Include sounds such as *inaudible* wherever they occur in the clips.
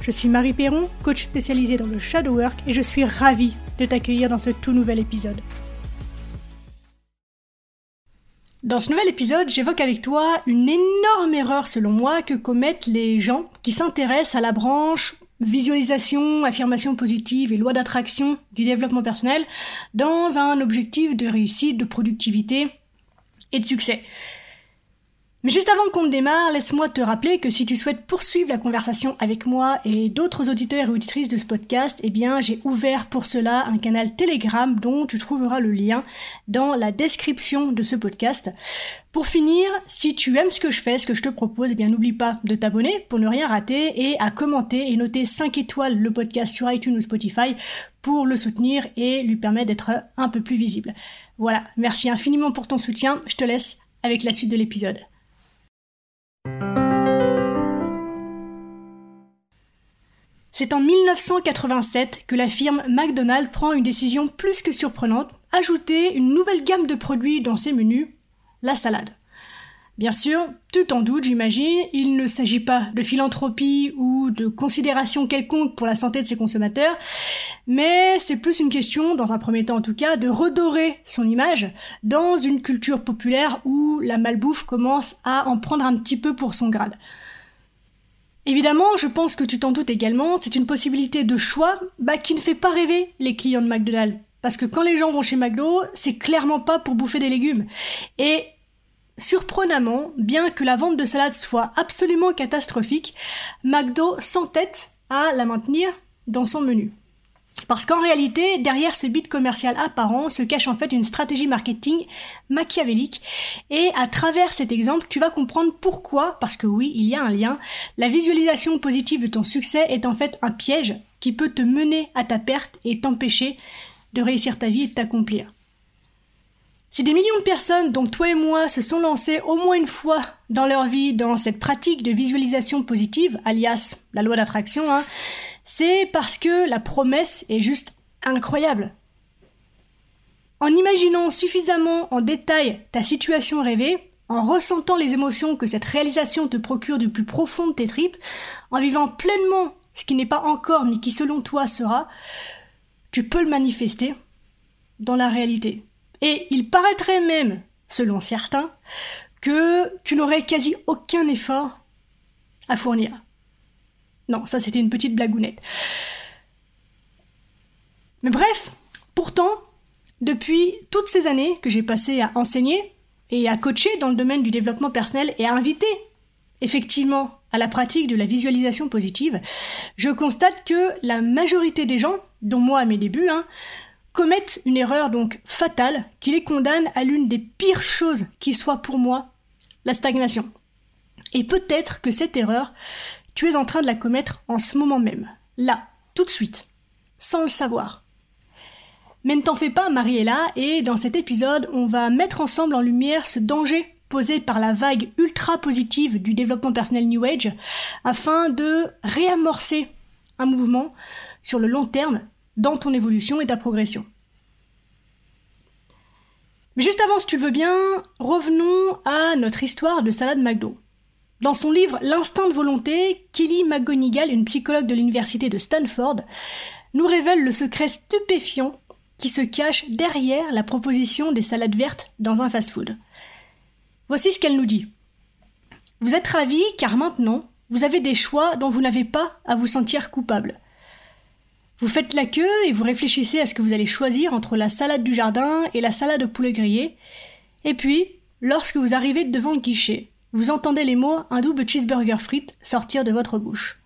Je suis Marie Perron, coach spécialisée dans le shadow work et je suis ravie de t'accueillir dans ce tout nouvel épisode. Dans ce nouvel épisode, j'évoque avec toi une énorme erreur selon moi que commettent les gens qui s'intéressent à la branche visualisation, affirmation positive et loi d'attraction du développement personnel dans un objectif de réussite, de productivité et de succès. Mais juste avant qu'on démarre, laisse-moi te rappeler que si tu souhaites poursuivre la conversation avec moi et d'autres auditeurs et auditrices de ce podcast, eh bien j'ai ouvert pour cela un canal Telegram dont tu trouveras le lien dans la description de ce podcast. Pour finir, si tu aimes ce que je fais, ce que je te propose, eh bien n'oublie pas de t'abonner pour ne rien rater et à commenter et noter 5 étoiles le podcast sur iTunes ou Spotify pour le soutenir et lui permettre d'être un peu plus visible. Voilà, merci infiniment pour ton soutien, je te laisse avec la suite de l'épisode. C'est en 1987 que la firme McDonald's prend une décision plus que surprenante, ajouter une nouvelle gamme de produits dans ses menus, la salade. Bien sûr, tu t'en doutes, j'imagine, il ne s'agit pas de philanthropie ou de considération quelconque pour la santé de ses consommateurs, mais c'est plus une question, dans un premier temps en tout cas, de redorer son image dans une culture populaire où la malbouffe commence à en prendre un petit peu pour son grade. Évidemment, je pense que tu t'en doutes également, c'est une possibilité de choix bah, qui ne fait pas rêver les clients de McDonald's. Parce que quand les gens vont chez McDo, c'est clairement pas pour bouffer des légumes. Et surprenamment, bien que la vente de salade soit absolument catastrophique, McDo s'entête à la maintenir dans son menu. Parce qu'en réalité, derrière ce bit commercial apparent se cache en fait une stratégie marketing machiavélique. Et à travers cet exemple, tu vas comprendre pourquoi, parce que oui, il y a un lien, la visualisation positive de ton succès est en fait un piège qui peut te mener à ta perte et t'empêcher de réussir ta vie et de t'accomplir. Si des millions de personnes, donc toi et moi, se sont lancées au moins une fois dans leur vie dans cette pratique de visualisation positive, alias la loi d'attraction, hein, c'est parce que la promesse est juste incroyable. En imaginant suffisamment en détail ta situation rêvée, en ressentant les émotions que cette réalisation te procure du plus profond de tes tripes, en vivant pleinement ce qui n'est pas encore mais qui selon toi sera, tu peux le manifester dans la réalité. Et il paraîtrait même, selon certains, que tu n'aurais quasi aucun effort à fournir. Non, ça c'était une petite blagounette. Mais bref, pourtant, depuis toutes ces années que j'ai passées à enseigner et à coacher dans le domaine du développement personnel et à inviter effectivement à la pratique de la visualisation positive, je constate que la majorité des gens, dont moi à mes débuts, hein, commettent une erreur donc fatale qui les condamne à l'une des pires choses qui soit pour moi, la stagnation. Et peut-être que cette erreur, tu es en train de la commettre en ce moment même, là, tout de suite, sans le savoir. Mais ne t'en fais pas, Marie est là, et dans cet épisode, on va mettre ensemble en lumière ce danger posé par la vague ultra positive du développement personnel New Age, afin de réamorcer un mouvement sur le long terme dans ton évolution et ta progression. Mais juste avant, si tu veux bien, revenons à notre histoire de salade McDo. Dans son livre L'instinct de volonté, Kelly McGonigal, une psychologue de l'université de Stanford, nous révèle le secret stupéfiant qui se cache derrière la proposition des salades vertes dans un fast-food. Voici ce qu'elle nous dit. Vous êtes ravis car maintenant, vous avez des choix dont vous n'avez pas à vous sentir coupable. Vous faites la queue et vous réfléchissez à ce que vous allez choisir entre la salade du jardin et la salade au poulet grillé. Et puis, lorsque vous arrivez devant le guichet, vous entendez les mots un double cheeseburger frites sortir de votre bouche.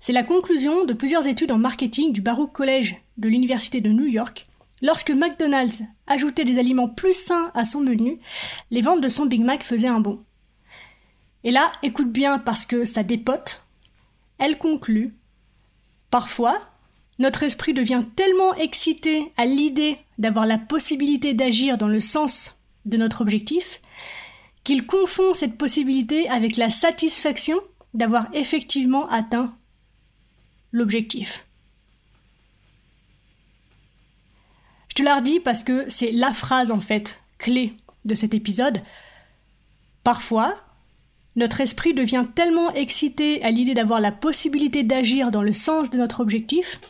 C'est la conclusion de plusieurs études en marketing du Baruch College de l'Université de New York. Lorsque McDonald's ajoutait des aliments plus sains à son menu, les ventes de son Big Mac faisaient un bond. Et là, écoute bien parce que ça dépote. Elle conclut Parfois, notre esprit devient tellement excité à l'idée d'avoir la possibilité d'agir dans le sens de notre objectif qu'il confond cette possibilité avec la satisfaction d'avoir effectivement atteint l'objectif. Je te la redis parce que c'est la phrase en fait clé de cet épisode. Parfois, notre esprit devient tellement excité à l'idée d'avoir la possibilité d'agir dans le sens de notre objectif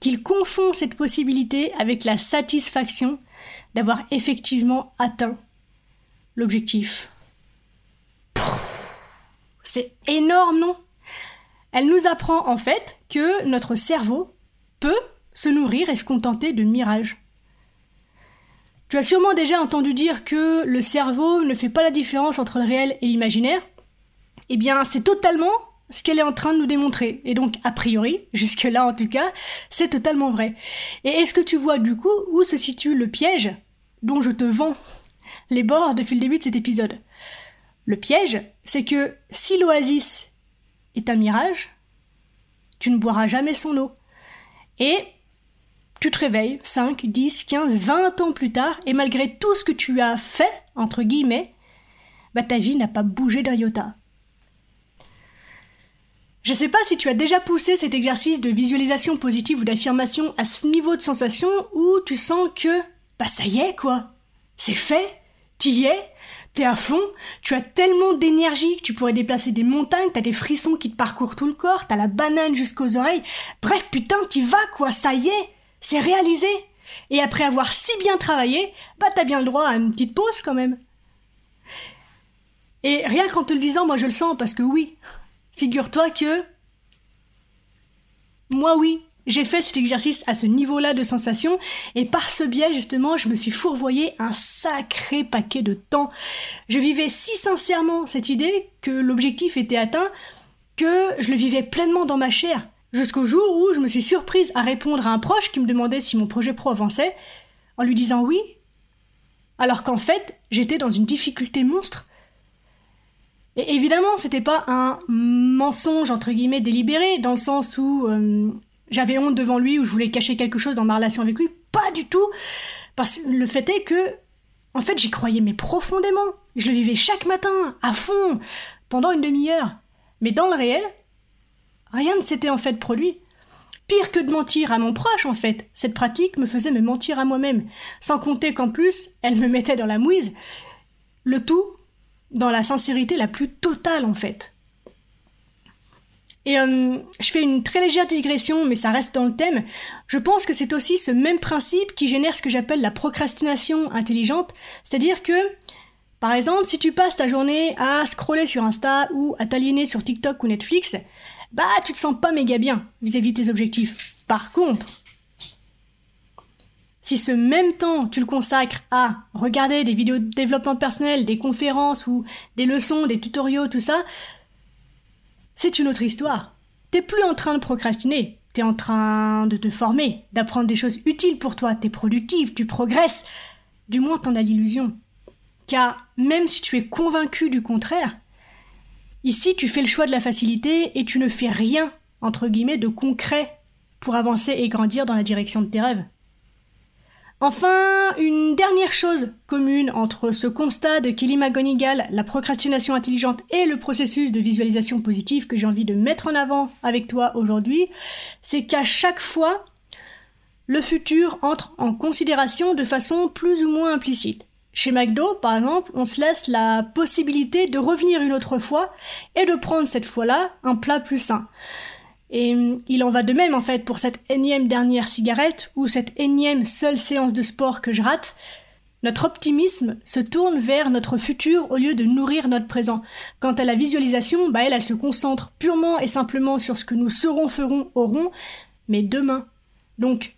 qu'il confond cette possibilité avec la satisfaction d'avoir effectivement atteint l'objectif. C'est énorme, non? Elle nous apprend en fait que notre cerveau peut se nourrir et se contenter de mirages. Tu as sûrement déjà entendu dire que le cerveau ne fait pas la différence entre le réel et l'imaginaire. Eh bien, c'est totalement ce qu'elle est en train de nous démontrer. Et donc, a priori, *laughs* jusque-là en tout cas, c'est totalement vrai. Et est-ce que tu vois du coup où se situe le piège dont je te vends les bords depuis le début de cet épisode? Le piège, c'est que si l'oasis est un mirage, tu ne boiras jamais son eau. Et tu te réveilles 5, 10, 15, 20 ans plus tard, et malgré tout ce que tu as fait, entre guillemets, bah ta vie n'a pas bougé d'un iota. Je sais pas si tu as déjà poussé cet exercice de visualisation positive ou d'affirmation à ce niveau de sensation où tu sens que, bah ça y est quoi, c'est fait, tu y es, t'es à fond, tu as tellement d'énergie que tu pourrais déplacer des montagnes, t'as des frissons qui te parcourent tout le corps, t'as la banane jusqu'aux oreilles, bref putain t'y vas quoi, ça y est, c'est réalisé. Et après avoir si bien travaillé, bah t'as bien le droit à une petite pause quand même. Et rien qu'en te le disant, moi je le sens parce que oui, figure-toi que moi oui, j'ai fait cet exercice à ce niveau-là de sensation et par ce biais justement je me suis fourvoyé un sacré paquet de temps. Je vivais si sincèrement cette idée que l'objectif était atteint que je le vivais pleinement dans ma chair. Jusqu'au jour où je me suis surprise à répondre à un proche qui me demandait si mon projet pro avançait, en lui disant oui, alors qu'en fait, j'étais dans une difficulté monstre. Et évidemment, c'était pas un mensonge entre guillemets délibéré, dans le sens où euh, j'avais honte devant lui ou je voulais cacher quelque chose dans ma relation avec lui. Pas du tout. Parce que le fait est que, en fait, j'y croyais mais profondément. Je le vivais chaque matin, à fond, pendant une demi-heure. Mais dans le réel, Rien ne s'était en fait produit. Pire que de mentir à mon proche, en fait, cette pratique me faisait me mentir à moi-même, sans compter qu'en plus, elle me mettait dans la mouise. Le tout dans la sincérité la plus totale, en fait. Et euh, je fais une très légère digression, mais ça reste dans le thème. Je pense que c'est aussi ce même principe qui génère ce que j'appelle la procrastination intelligente, c'est-à-dire que par exemple, si tu passes ta journée à scroller sur Insta ou à t'aliéner sur TikTok ou Netflix, bah tu te sens pas méga bien vis-à-vis de tes objectifs. Par contre, si ce même temps tu le consacres à regarder des vidéos de développement personnel, des conférences ou des leçons, des tutoriaux, tout ça, c'est une autre histoire. T'es plus en train de procrastiner, t'es en train de te former, d'apprendre des choses utiles pour toi, t'es productif, tu progresses. Du moins t'en as l'illusion. Car même si tu es convaincu du contraire, Ici, tu fais le choix de la facilité et tu ne fais rien, entre guillemets, de concret pour avancer et grandir dans la direction de tes rêves. Enfin, une dernière chose commune entre ce constat de Kelly McGonigal, la procrastination intelligente et le processus de visualisation positive que j'ai envie de mettre en avant avec toi aujourd'hui, c'est qu'à chaque fois, le futur entre en considération de façon plus ou moins implicite. Chez McDo, par exemple, on se laisse la possibilité de revenir une autre fois et de prendre cette fois-là un plat plus sain. Et hum, il en va de même en fait pour cette énième dernière cigarette ou cette énième seule séance de sport que je rate. Notre optimisme se tourne vers notre futur au lieu de nourrir notre présent. Quant à la visualisation, bah elle, elle se concentre purement et simplement sur ce que nous serons, ferons, aurons, mais demain. Donc,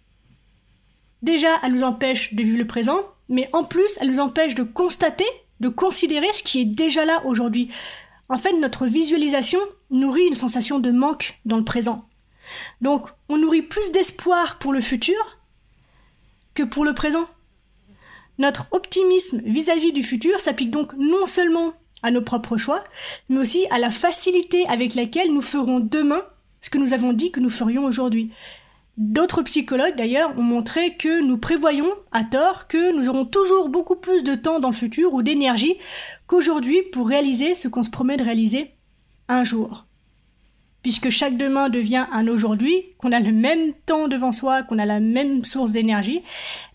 déjà, elle nous empêche de vivre le présent, mais en plus, elle nous empêche de constater, de considérer ce qui est déjà là aujourd'hui. En fait, notre visualisation nourrit une sensation de manque dans le présent. Donc, on nourrit plus d'espoir pour le futur que pour le présent. Notre optimisme vis-à-vis du futur s'applique donc non seulement à nos propres choix, mais aussi à la facilité avec laquelle nous ferons demain ce que nous avons dit que nous ferions aujourd'hui. D'autres psychologues d'ailleurs ont montré que nous prévoyons, à tort, que nous aurons toujours beaucoup plus de temps dans le futur ou d'énergie qu'aujourd'hui pour réaliser ce qu'on se promet de réaliser un jour. Puisque chaque demain devient un aujourd'hui, qu'on a le même temps devant soi, qu'on a la même source d'énergie,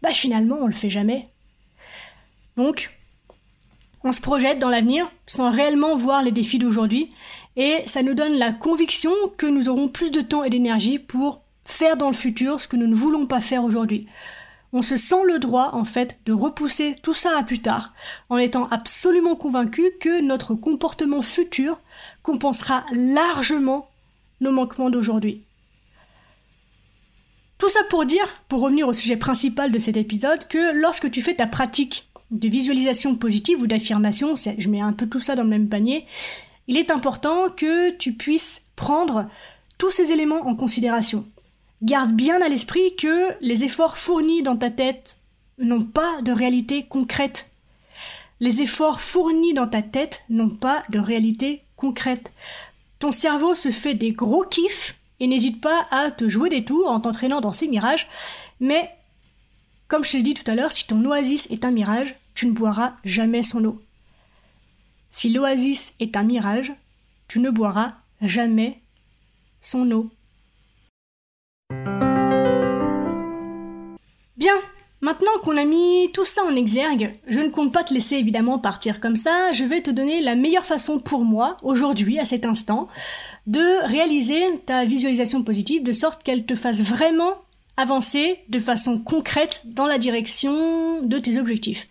bah finalement on le fait jamais. Donc, on se projette dans l'avenir sans réellement voir les défis d'aujourd'hui et ça nous donne la conviction que nous aurons plus de temps et d'énergie pour faire dans le futur ce que nous ne voulons pas faire aujourd'hui. On se sent le droit, en fait, de repousser tout ça à plus tard, en étant absolument convaincu que notre comportement futur compensera largement nos manquements d'aujourd'hui. Tout ça pour dire, pour revenir au sujet principal de cet épisode, que lorsque tu fais ta pratique de visualisation positive ou d'affirmation, je mets un peu tout ça dans le même panier, il est important que tu puisses prendre tous ces éléments en considération. Garde bien à l'esprit que les efforts fournis dans ta tête n'ont pas de réalité concrète. Les efforts fournis dans ta tête n'ont pas de réalité concrète. Ton cerveau se fait des gros kiffs et n'hésite pas à te jouer des tours en t'entraînant dans ces mirages, mais comme je t'ai dit tout à l'heure, si ton oasis est un mirage, tu ne boiras jamais son eau. Si l'oasis est un mirage, tu ne boiras jamais son eau. Bien, maintenant qu'on a mis tout ça en exergue, je ne compte pas te laisser évidemment partir comme ça, je vais te donner la meilleure façon pour moi, aujourd'hui, à cet instant, de réaliser ta visualisation positive de sorte qu'elle te fasse vraiment avancer de façon concrète dans la direction de tes objectifs.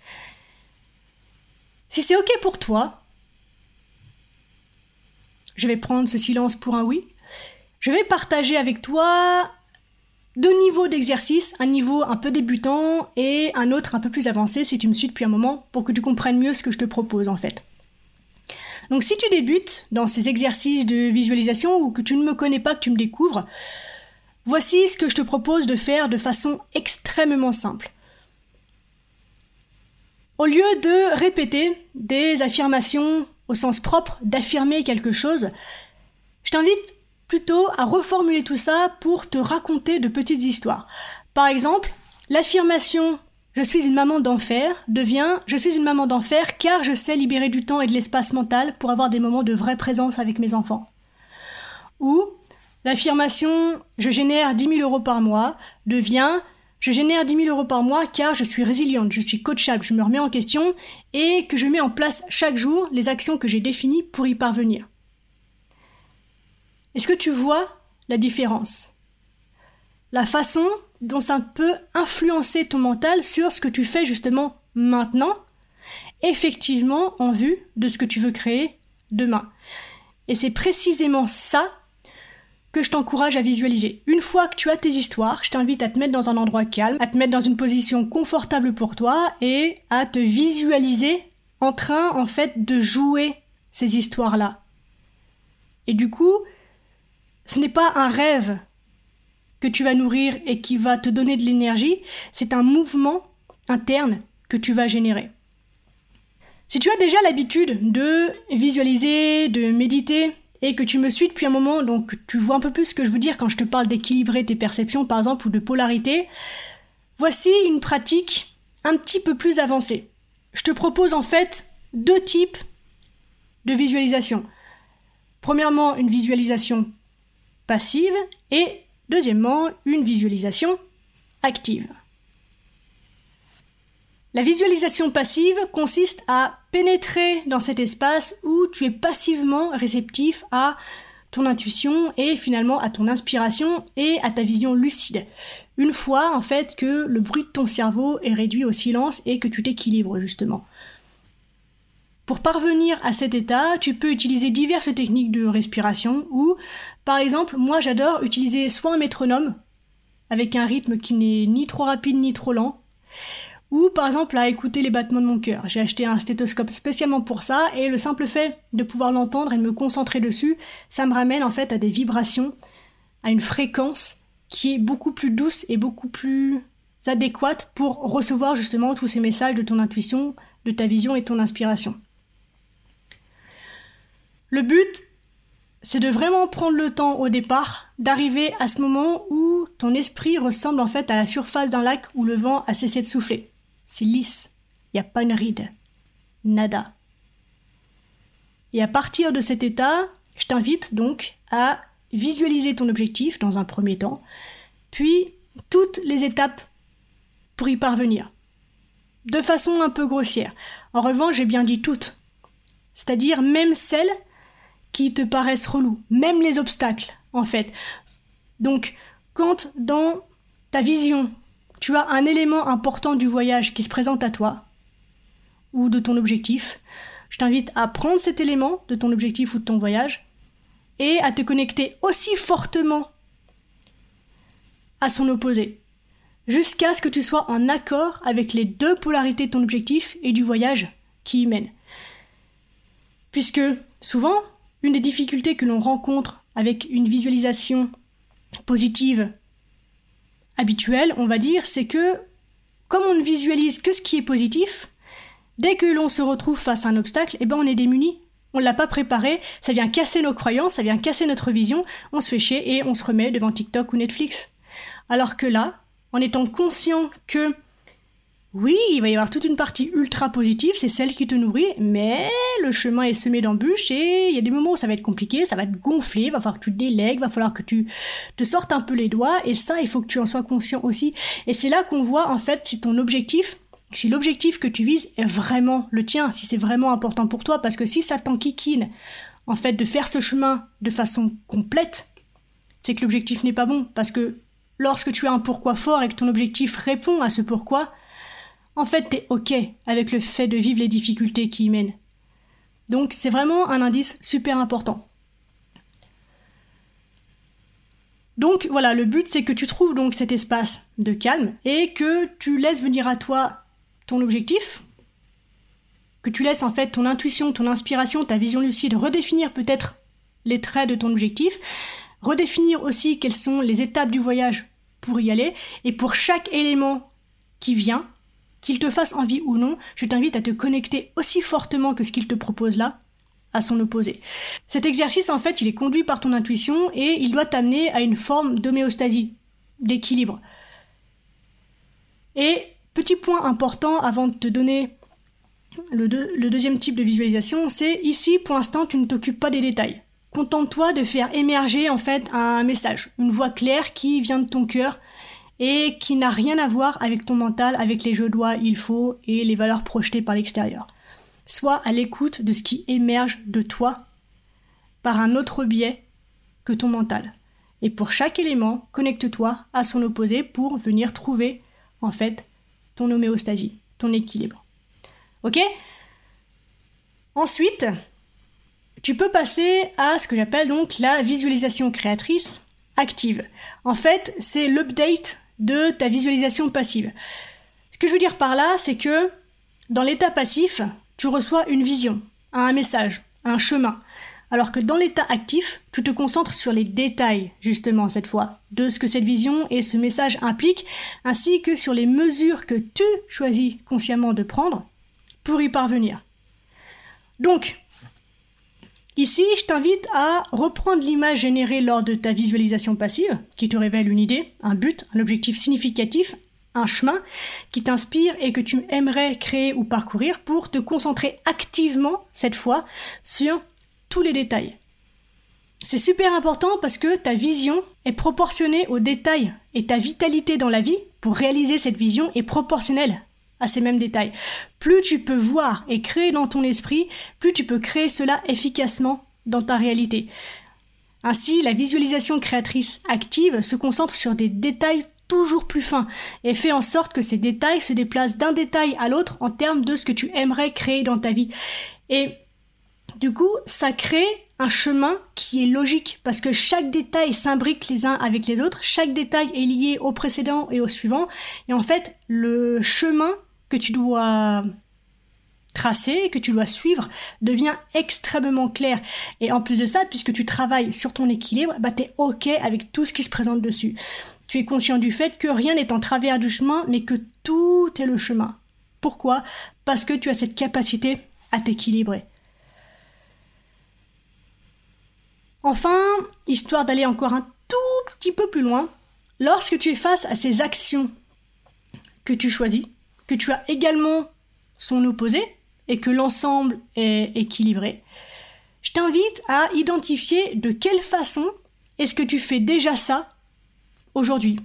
Si c'est ok pour toi, je vais prendre ce silence pour un oui. Je vais partager avec toi deux niveaux d'exercice, un niveau un peu débutant et un autre un peu plus avancé si tu me suis depuis un moment pour que tu comprennes mieux ce que je te propose en fait. Donc si tu débutes dans ces exercices de visualisation ou que tu ne me connais pas, que tu me découvres, voici ce que je te propose de faire de façon extrêmement simple. Au lieu de répéter des affirmations au sens propre d'affirmer quelque chose, je t'invite plutôt à reformuler tout ça pour te raconter de petites histoires. Par exemple, l'affirmation je suis une maman d'enfer devient je suis une maman d'enfer car je sais libérer du temps et de l'espace mental pour avoir des moments de vraie présence avec mes enfants. Ou l'affirmation je génère 10 000 euros par mois devient je génère 10 000 euros par mois car je suis résiliente, je suis coachable, je me remets en question et que je mets en place chaque jour les actions que j'ai définies pour y parvenir. Est-ce que tu vois la différence? La façon dont ça peut influencer ton mental sur ce que tu fais justement maintenant, effectivement en vue de ce que tu veux créer demain. Et c'est précisément ça que je t'encourage à visualiser. Une fois que tu as tes histoires, je t'invite à te mettre dans un endroit calme, à te mettre dans une position confortable pour toi et à te visualiser en train en fait de jouer ces histoires-là. Et du coup, ce n'est pas un rêve que tu vas nourrir et qui va te donner de l'énergie, c'est un mouvement interne que tu vas générer. Si tu as déjà l'habitude de visualiser, de méditer, et que tu me suis depuis un moment, donc tu vois un peu plus ce que je veux dire quand je te parle d'équilibrer tes perceptions par exemple ou de polarité, voici une pratique un petit peu plus avancée. Je te propose en fait deux types de visualisation. Premièrement, une visualisation passive et deuxièmement, une visualisation active. La visualisation passive consiste à pénétrer dans cet espace où tu es passivement réceptif à ton intuition et finalement à ton inspiration et à ta vision lucide. Une fois en fait que le bruit de ton cerveau est réduit au silence et que tu t'équilibres justement. Pour parvenir à cet état, tu peux utiliser diverses techniques de respiration ou, par exemple, moi j'adore utiliser soit un métronome, avec un rythme qui n'est ni trop rapide ni trop lent, ou par exemple à écouter les battements de mon cœur. J'ai acheté un stéthoscope spécialement pour ça, et le simple fait de pouvoir l'entendre et de me concentrer dessus, ça me ramène en fait à des vibrations, à une fréquence qui est beaucoup plus douce et beaucoup plus adéquate pour recevoir justement tous ces messages de ton intuition, de ta vision et ton inspiration. Le but, c'est de vraiment prendre le temps au départ, d'arriver à ce moment où ton esprit ressemble en fait à la surface d'un lac où le vent a cessé de souffler. C'est lisse, il n'y a pas une ride. Nada. Et à partir de cet état, je t'invite donc à visualiser ton objectif dans un premier temps, puis toutes les étapes pour y parvenir. De façon un peu grossière. En revanche, j'ai bien dit toutes. C'est-à-dire même celles qui te paraissent reloues, même les obstacles, en fait. Donc, quand dans ta vision, tu as un élément important du voyage qui se présente à toi, ou de ton objectif, je t'invite à prendre cet élément de ton objectif ou de ton voyage et à te connecter aussi fortement à son opposé, jusqu'à ce que tu sois en accord avec les deux polarités de ton objectif et du voyage qui y mène. Puisque souvent, une des difficultés que l'on rencontre avec une visualisation positive habituelle, on va dire, c'est que comme on ne visualise que ce qui est positif, dès que l'on se retrouve face à un obstacle, eh ben on est démuni. On l'a pas préparé, ça vient casser nos croyances, ça vient casser notre vision, on se fait chier et on se remet devant TikTok ou Netflix. Alors que là, en étant conscient que oui, il va y avoir toute une partie ultra positive, c'est celle qui te nourrit, mais le chemin est semé d'embûches et il y a des moments où ça va être compliqué, ça va te gonfler, va falloir que tu délègues, va falloir que tu te sortes un peu les doigts et ça, il faut que tu en sois conscient aussi. Et c'est là qu'on voit en fait si ton objectif, si l'objectif que tu vises est vraiment le tien, si c'est vraiment important pour toi, parce que si ça t'enquiquine en fait de faire ce chemin de façon complète, c'est que l'objectif n'est pas bon, parce que lorsque tu as un pourquoi fort et que ton objectif répond à ce pourquoi, en fait, t'es OK avec le fait de vivre les difficultés qui y mènent. Donc, c'est vraiment un indice super important. Donc voilà, le but c'est que tu trouves donc cet espace de calme et que tu laisses venir à toi ton objectif, que tu laisses en fait ton intuition, ton inspiration, ta vision lucide redéfinir peut-être les traits de ton objectif, redéfinir aussi quelles sont les étapes du voyage pour y aller et pour chaque élément qui vient, qu'il te fasse envie ou non, je t'invite à te connecter aussi fortement que ce qu'il te propose là à son opposé. Cet exercice, en fait, il est conduit par ton intuition et il doit t'amener à une forme d'homéostasie, d'équilibre. Et petit point important avant de te donner le, deuxième type de visualisation, c'est ici, pour l'instant, tu ne t'occupes pas des détails. Contente-toi de faire émerger en fait un message, une voix claire qui vient de ton cœur et qui n'a rien à voir avec ton mental, avec les je dois, il faut et les valeurs projetées par l'extérieur. Sois à l'écoute de ce qui émerge de toi par un autre biais que ton mental. Et pour chaque élément, connecte-toi à son opposé pour venir trouver en fait ton homéostasie, ton équilibre. Ok? Ensuite, tu peux passer à ce que j'appelle donc la visualisation créatrice active. En fait, c'est l'update de ta visualisation passive. Ce que je veux dire par là, c'est que dans l'état passif, tu reçois une vision, un message, un chemin. Alors que dans l'état actif, tu te concentres sur les détails, justement, cette fois, de ce que cette vision et ce message impliquent, ainsi que sur les mesures que tu choisis consciemment de prendre pour y parvenir. Donc, Ici, je t'invite à reprendre l'image générée lors de ta visualisation passive, qui te révèle une idée, un but, un objectif significatif, un chemin qui t'inspire et que tu aimerais créer ou parcourir pour te concentrer activement, cette fois, sur tous les détails. C'est super important parce que ta vision est proportionnée aux détails et ta vitalité dans la vie pour réaliser cette vision est proportionnelle à ces mêmes détails. Plus tu peux voir et créer dans ton esprit, plus tu peux créer cela efficacement dans ta réalité. Ainsi, la visualisation créatrice active se concentre sur des détails toujours plus fins et fait en sorte que ces détails se déplacent d'un détail à l'autre en termes de ce que tu aimerais créer dans ta vie. Et du coup, ça crée un chemin qui est logique parce que chaque détail s'imbrique les uns avec les autres, chaque détail est lié au précédent et au suivant, et en fait, le chemin que tu dois tracer, que tu dois suivre, devient extrêmement clair. Et en plus de ça, puisque tu travailles sur ton équilibre, bah es ok avec tout ce qui se présente dessus. Tu es conscient du fait que rien n'est en travers du chemin, mais que tout est le chemin. Pourquoi? Parce que tu as cette capacité à t'équilibrer. Enfin, histoire d'aller encore un tout petit peu plus loin, Lorsque tu es face à ces actions que tu choisis, que tu as également son opposé et que l'ensemble est équilibré, je t'invite à identifier de quelle façon est-ce que tu fais déjà ça aujourd'hui.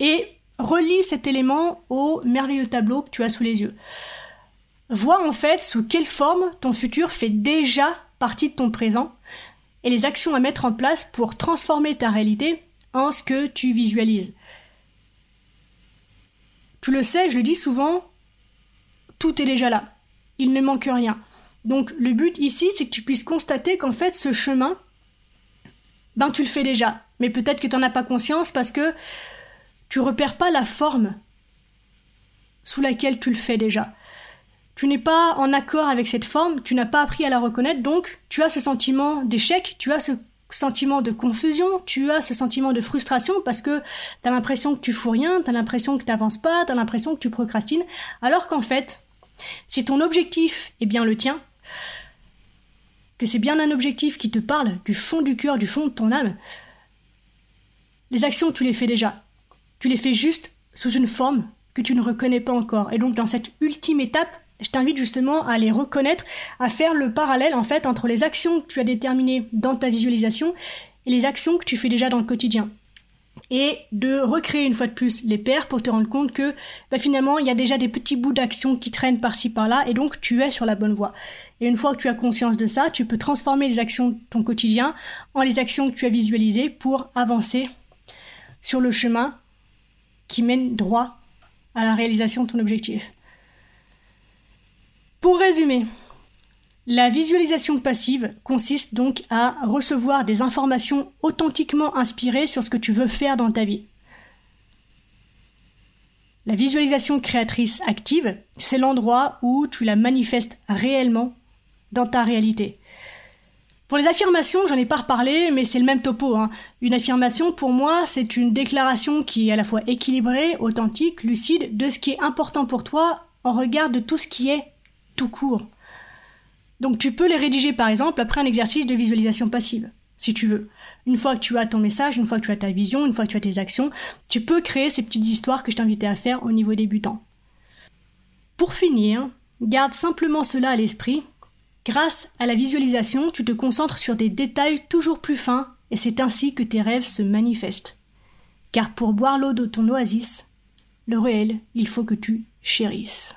Et relis cet élément au merveilleux tableau que tu as sous les yeux. Vois en fait sous quelle forme ton futur fait déjà partie de ton présent et les actions à mettre en place pour transformer ta réalité en ce que tu visualises. Tu le sais, je le dis souvent, tout est déjà là. Il ne manque rien. Donc le but ici, c'est que tu puisses constater qu'en fait ce chemin, ben tu le fais déjà. Mais peut-être que tu n'en as pas conscience parce que tu repères pas la forme sous laquelle tu le fais déjà. Tu n'es pas en accord avec cette forme, tu n'as pas appris à la reconnaître, donc tu as ce sentiment d'échec, tu as ce sentiment de confusion, tu as ce sentiment de frustration parce que tu as l'impression que tu fous rien, tu as l'impression que tu n'avances pas, tu as l'impression que tu procrastines, alors qu'en fait, si ton objectif est bien le tien, que c'est bien un objectif qui te parle du fond du cœur, du fond de ton âme, les actions, tu les fais déjà. Tu les fais juste sous une forme que tu ne reconnais pas encore. Et donc dans cette ultime étape, je t'invite justement à les reconnaître, à faire le parallèle en fait entre les actions que tu as déterminées dans ta visualisation et les actions que tu fais déjà dans le quotidien. Et de recréer une fois de plus les paires pour te rendre compte que bah, finalement il y a déjà des petits bouts d'action qui traînent par-ci par-là et donc tu es sur la bonne voie. Et une fois que tu as conscience de ça, tu peux transformer les actions de ton quotidien en les actions que tu as visualisées pour avancer sur le chemin qui mène droit à la réalisation de ton objectif. Pour résumer, la visualisation passive consiste donc à recevoir des informations authentiquement inspirées sur ce que tu veux faire dans ta vie. La visualisation créatrice active, c'est l'endroit où tu la manifestes réellement dans ta réalité. Pour les affirmations, j'en ai pas reparlé, mais c'est le même topo. Hein. Une affirmation, pour moi, c'est une déclaration qui est à la fois équilibrée, authentique, lucide, de ce qui est important pour toi en regard de tout ce qui est tout court. Donc tu peux les rédiger par exemple après un exercice de visualisation passive, si tu veux. Une fois que tu as ton message, une fois que tu as ta vision, une fois que tu as tes actions, tu peux créer ces petites histoires que je t'invitais à faire au niveau débutant. Pour finir, garde simplement cela à l'esprit. Grâce à la visualisation, tu te concentres sur des détails toujours plus fins et c'est ainsi que tes rêves se manifestent. Car pour boire l'eau de ton oasis, le réel, il faut que tu chérisses.